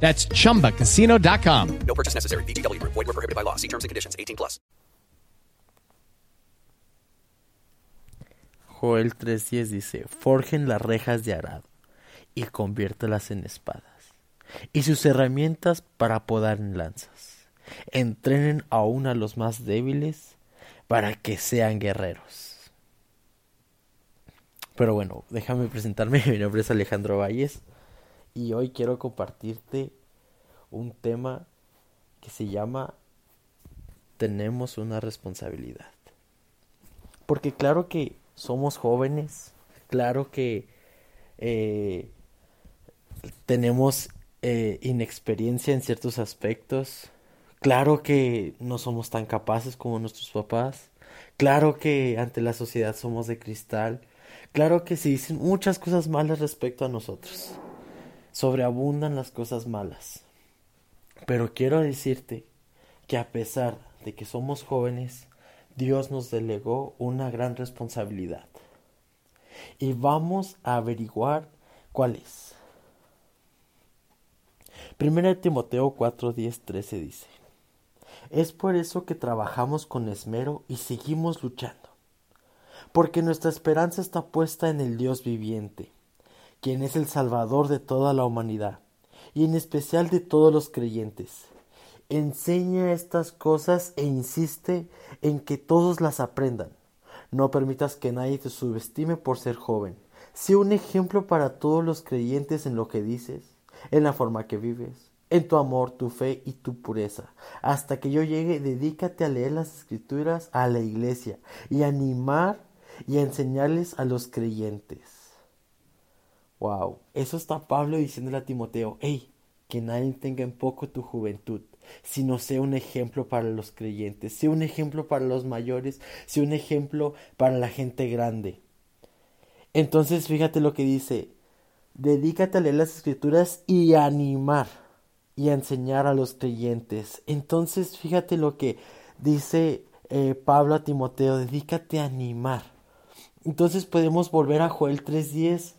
That's chumbacasino.com. No purchase necessary. VGW Group. Void were prohibited by law. See terms and conditions. 18 plus. Joel 3.10 dice, forjen las rejas de arado y conviértelas en espadas, y sus herramientas para podar en lanzas. Entrenen aún a los más débiles para que sean guerreros. Pero bueno, déjame presentarme. Mi nombre es Alejandro Valles y hoy quiero compartirte un tema que se llama Tenemos una responsabilidad. Porque claro que somos jóvenes, claro que eh, tenemos eh, inexperiencia en ciertos aspectos, claro que no somos tan capaces como nuestros papás, claro que ante la sociedad somos de cristal, claro que se dicen muchas cosas malas respecto a nosotros, sobreabundan las cosas malas. Pero quiero decirte que a pesar de que somos jóvenes, Dios nos delegó una gran responsabilidad. Y vamos a averiguar cuál es. Primera de Timoteo 4, 10, 13 dice, Es por eso que trabajamos con esmero y seguimos luchando, porque nuestra esperanza está puesta en el Dios viviente, quien es el Salvador de toda la humanidad, y en especial de todos los creyentes. Enseña estas cosas e insiste en que todos las aprendan. No permitas que nadie te subestime por ser joven. Sé un ejemplo para todos los creyentes en lo que dices, en la forma que vives, en tu amor, tu fe y tu pureza. Hasta que yo llegue, dedícate a leer las escrituras a la iglesia y a animar y a enseñarles a los creyentes. Wow, eso está Pablo diciéndole a Timoteo, hey, que nadie tenga en poco tu juventud, sino sea un ejemplo para los creyentes, sea un ejemplo para los mayores, sea un ejemplo para la gente grande. Entonces fíjate lo que dice, dedícate a leer las escrituras y a animar y a enseñar a los creyentes. Entonces fíjate lo que dice eh, Pablo a Timoteo, dedícate a animar. Entonces podemos volver a Joel 3.10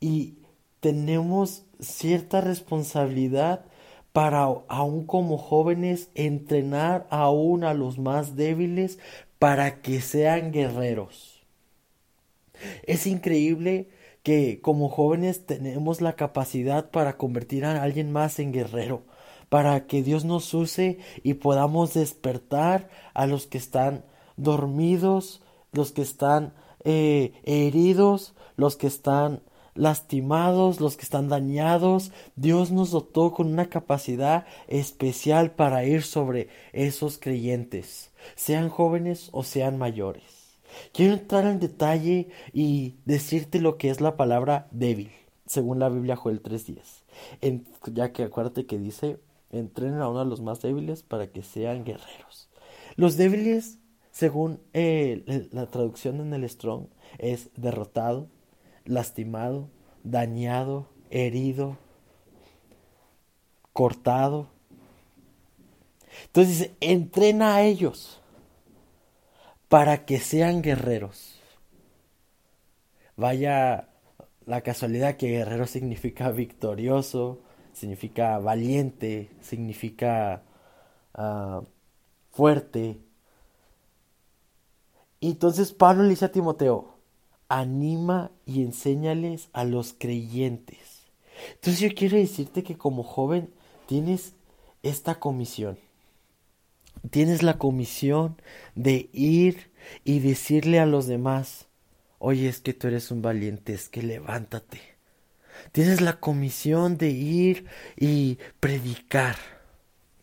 y tenemos cierta responsabilidad para aún como jóvenes entrenar aún a los más débiles para que sean guerreros. Es increíble que como jóvenes tenemos la capacidad para convertir a alguien más en guerrero, para que Dios nos use y podamos despertar a los que están dormidos, los que están eh, heridos, los que están lastimados, los que están dañados. Dios nos dotó con una capacidad especial para ir sobre esos creyentes, sean jóvenes o sean mayores. Quiero entrar en detalle y decirte lo que es la palabra débil, según la Biblia Joel 3.10. Ya que acuérdate que dice, entrenen a uno de los más débiles para que sean guerreros. Los débiles, según la traducción en el Strong, es derrotado, lastimado, dañado, herido, cortado. Entonces dice, entrena a ellos para que sean guerreros. Vaya la casualidad que guerrero significa victorioso, significa valiente, significa uh, fuerte. Entonces Pablo le dice a Timoteo, anima y enséñales a los creyentes. Entonces yo quiero decirte que como joven tienes esta comisión. Tienes la comisión de ir y decirle a los demás, oye, es que tú eres un valiente, es que levántate. Tienes la comisión de ir y predicar.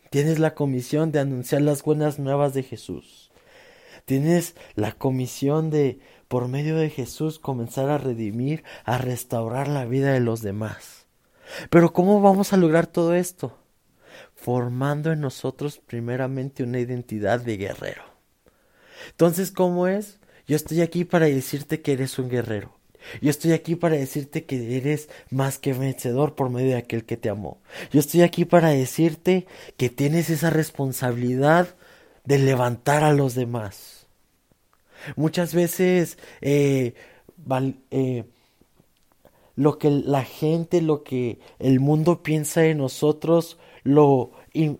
Tienes la comisión de anunciar las buenas nuevas de Jesús. Tienes la comisión de por medio de Jesús comenzar a redimir, a restaurar la vida de los demás. Pero ¿cómo vamos a lograr todo esto? formando en nosotros primeramente una identidad de guerrero. Entonces, ¿cómo es? Yo estoy aquí para decirte que eres un guerrero. Yo estoy aquí para decirte que eres más que vencedor por medio de aquel que te amó. Yo estoy aquí para decirte que tienes esa responsabilidad de levantar a los demás. Muchas veces eh, eh, lo que la gente, lo que el mundo piensa de nosotros, lo,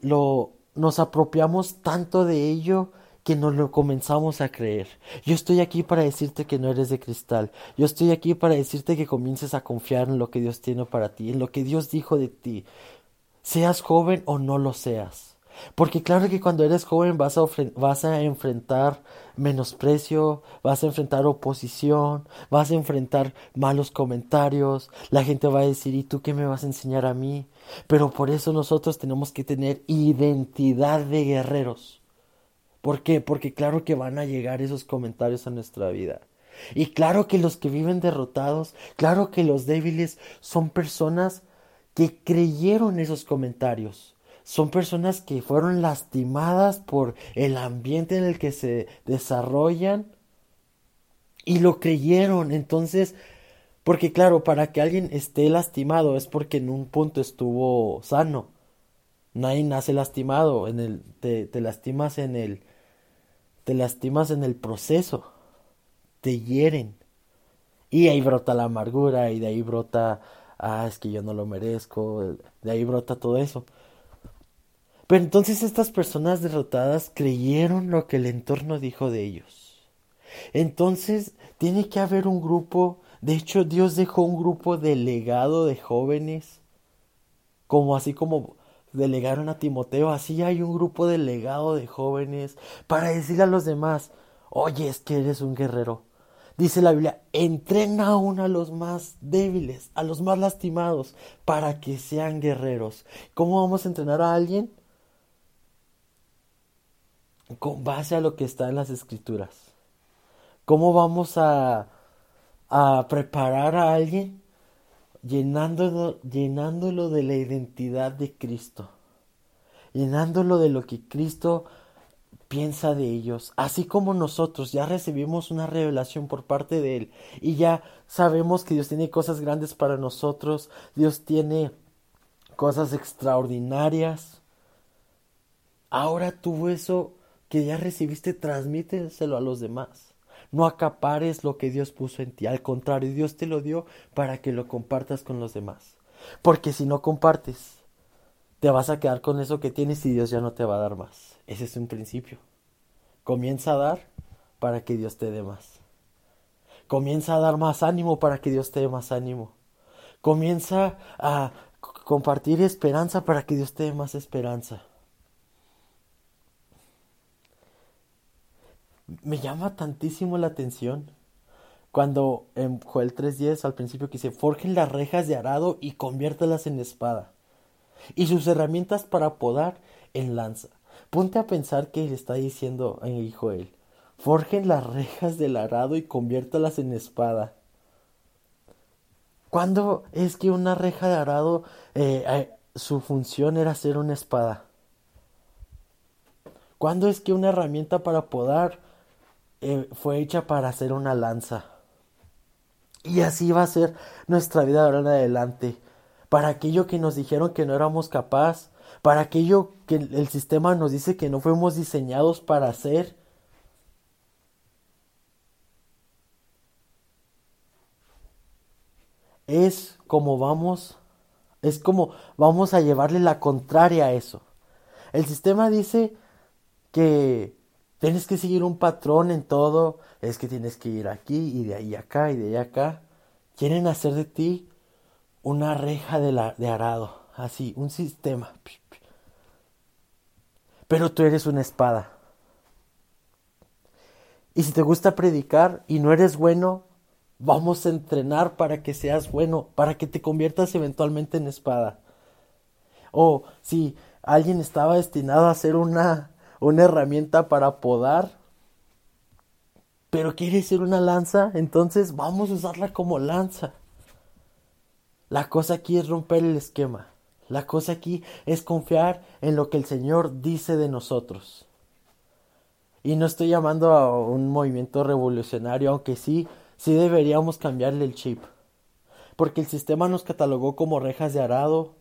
lo nos apropiamos tanto de ello que nos lo comenzamos a creer. Yo estoy aquí para decirte que no eres de cristal. Yo estoy aquí para decirte que comiences a confiar en lo que Dios tiene para ti, en lo que Dios dijo de ti. Seas joven o no lo seas. Porque claro que cuando eres joven vas a, vas a enfrentar menosprecio, vas a enfrentar oposición, vas a enfrentar malos comentarios, la gente va a decir, ¿y tú qué me vas a enseñar a mí? Pero por eso nosotros tenemos que tener identidad de guerreros. ¿Por qué? Porque claro que van a llegar esos comentarios a nuestra vida. Y claro que los que viven derrotados, claro que los débiles son personas que creyeron esos comentarios. Son personas que fueron lastimadas por el ambiente en el que se desarrollan y lo creyeron. Entonces, porque claro, para que alguien esté lastimado es porque en un punto estuvo sano. Nadie nace lastimado, en el, te, te lastimas en el, te lastimas en el proceso, te hieren. Y ahí brota la amargura y de ahí brota, ah, es que yo no lo merezco, de ahí brota todo eso. Pero entonces estas personas derrotadas creyeron lo que el entorno dijo de ellos. Entonces tiene que haber un grupo, de hecho Dios dejó un grupo delegado de jóvenes, como así como delegaron a Timoteo, así hay un grupo delegado de jóvenes para decirle a los demás, oye, es que eres un guerrero. Dice la Biblia, entrena aún a los más débiles, a los más lastimados, para que sean guerreros. ¿Cómo vamos a entrenar a alguien? Con base a lo que está en las escrituras. ¿Cómo vamos a, a preparar a alguien? llenándolo, llenándolo de la identidad de Cristo, llenándolo de lo que Cristo piensa de ellos, así como nosotros ya recibimos una revelación por parte de Él y ya sabemos que Dios tiene cosas grandes para nosotros, Dios tiene cosas extraordinarias. Ahora tú eso que ya recibiste, transmíteselo a los demás. No acapares lo que Dios puso en ti. Al contrario, Dios te lo dio para que lo compartas con los demás. Porque si no compartes, te vas a quedar con eso que tienes y Dios ya no te va a dar más. Ese es un principio. Comienza a dar para que Dios te dé más. Comienza a dar más ánimo para que Dios te dé más ánimo. Comienza a compartir esperanza para que Dios te dé más esperanza. Me llama tantísimo la atención cuando en Joel 3.10 al principio que dice, forjen las rejas de arado y conviértalas en espada, y sus herramientas para podar en lanza. Ponte a pensar que le está diciendo a Joel, forjen las rejas del arado y conviértalas en espada. ¿Cuándo es que una reja de arado, eh, eh, su función era ser una espada? ¿Cuándo es que una herramienta para podar eh, fue hecha para hacer una lanza. Y así va a ser nuestra vida ahora en adelante. Para aquello que nos dijeron que no éramos capaz, para aquello que el sistema nos dice que no fuimos diseñados para hacer. Es como vamos, es como vamos a llevarle la contraria a eso. El sistema dice que Tienes que seguir un patrón en todo. Es que tienes que ir aquí y de ahí acá y de allá acá. Quieren hacer de ti una reja de arado. Así, un sistema. Pero tú eres una espada. Y si te gusta predicar y no eres bueno, vamos a entrenar para que seas bueno, para que te conviertas eventualmente en espada. O si alguien estaba destinado a ser una una herramienta para podar, pero quiere ser una lanza, entonces vamos a usarla como lanza. La cosa aquí es romper el esquema. La cosa aquí es confiar en lo que el Señor dice de nosotros. Y no estoy llamando a un movimiento revolucionario, aunque sí, sí deberíamos cambiarle el chip. Porque el sistema nos catalogó como rejas de arado,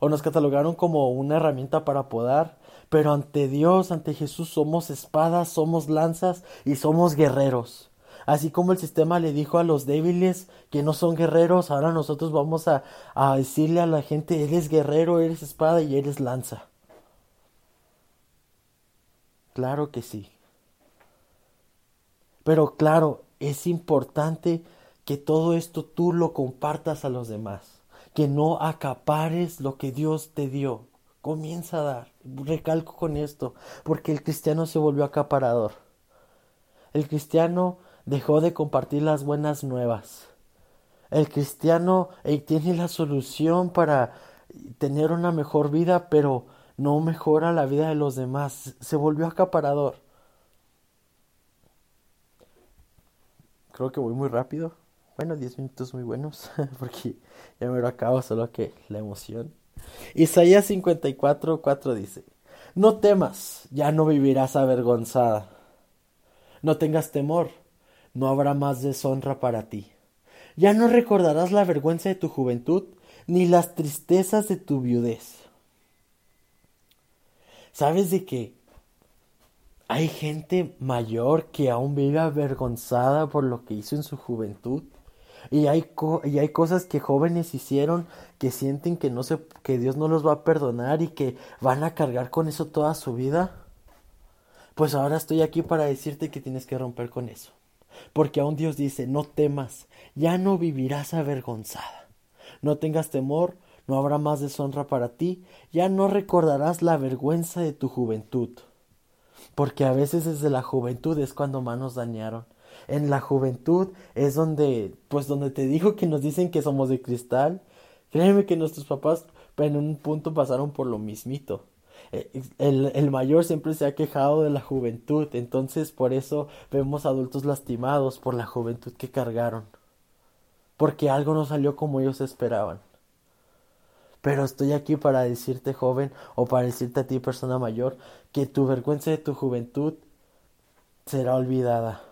o nos catalogaron como una herramienta para podar, pero ante Dios, ante Jesús, somos espadas, somos lanzas y somos guerreros. Así como el sistema le dijo a los débiles que no son guerreros, ahora nosotros vamos a, a decirle a la gente, eres guerrero, eres espada y eres lanza. Claro que sí. Pero claro, es importante que todo esto tú lo compartas a los demás, que no acapares lo que Dios te dio. Comienza a dar. Recalco con esto, porque el cristiano se volvió acaparador. El cristiano dejó de compartir las buenas nuevas. El cristiano eh, tiene la solución para tener una mejor vida, pero no mejora la vida de los demás. Se volvió acaparador. Creo que voy muy rápido. Bueno, 10 minutos muy buenos, porque ya me lo acabo, solo que la emoción. Isaías 54, 4 dice, No temas, ya no vivirás avergonzada. No tengas temor, no habrá más deshonra para ti. Ya no recordarás la vergüenza de tu juventud, ni las tristezas de tu viudez. ¿Sabes de qué? Hay gente mayor que aún vive avergonzada por lo que hizo en su juventud. Y hay, y hay cosas que jóvenes hicieron que sienten que, no se, que Dios no los va a perdonar y que van a cargar con eso toda su vida. Pues ahora estoy aquí para decirte que tienes que romper con eso. Porque aún Dios dice, no temas, ya no vivirás avergonzada. No tengas temor, no habrá más deshonra para ti, ya no recordarás la vergüenza de tu juventud. Porque a veces desde la juventud es cuando más dañaron. En la juventud es donde, pues donde te dijo que nos dicen que somos de cristal. Créeme que nuestros papás en un punto pasaron por lo mismito. Eh, el, el, mayor siempre se ha quejado de la juventud, entonces por eso vemos adultos lastimados por la juventud que cargaron, porque algo no salió como ellos esperaban. Pero estoy aquí para decirte, joven, o para decirte a ti, persona mayor, que tu vergüenza de tu juventud será olvidada.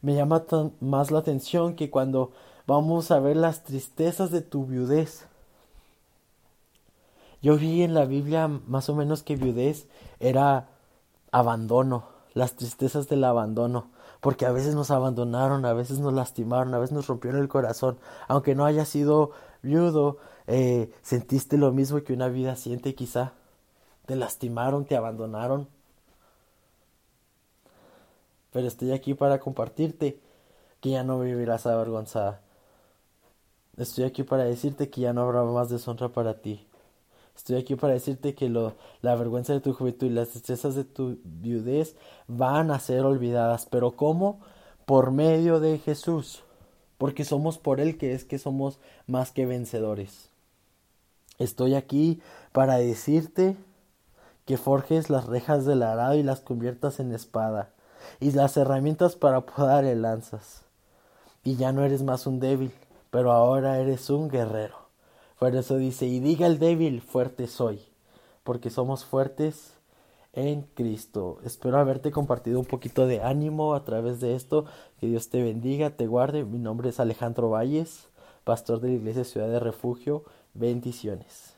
Me llama más la atención que cuando vamos a ver las tristezas de tu viudez. Yo vi en la Biblia más o menos que viudez era abandono, las tristezas del abandono, porque a veces nos abandonaron, a veces nos lastimaron, a veces nos rompieron el corazón, aunque no haya sido viudo, eh, sentiste lo mismo que una vida siente quizá, te lastimaron, te abandonaron, pero estoy aquí para compartirte que ya no vivirás avergonzada. Estoy aquí para decirte que ya no habrá más deshonra para ti. Estoy aquí para decirte que la vergüenza de tu juventud y las tristezas de tu viudez van a ser olvidadas. Pero ¿cómo? Por medio de Jesús. Porque somos por Él que es que somos más que vencedores. Estoy aquí para decirte que forjes las rejas del arado y las conviertas en espada y las herramientas para podar en lanzas. Y ya no eres más un débil, pero ahora eres un guerrero. Por eso dice, y diga el débil, fuerte soy, porque somos fuertes en Cristo. Espero haberte compartido un poquito de ánimo a través de esto. Que Dios te bendiga, te guarde. Mi nombre es Alejandro Valles, pastor de la Iglesia Ciudad de Refugio. Bendiciones.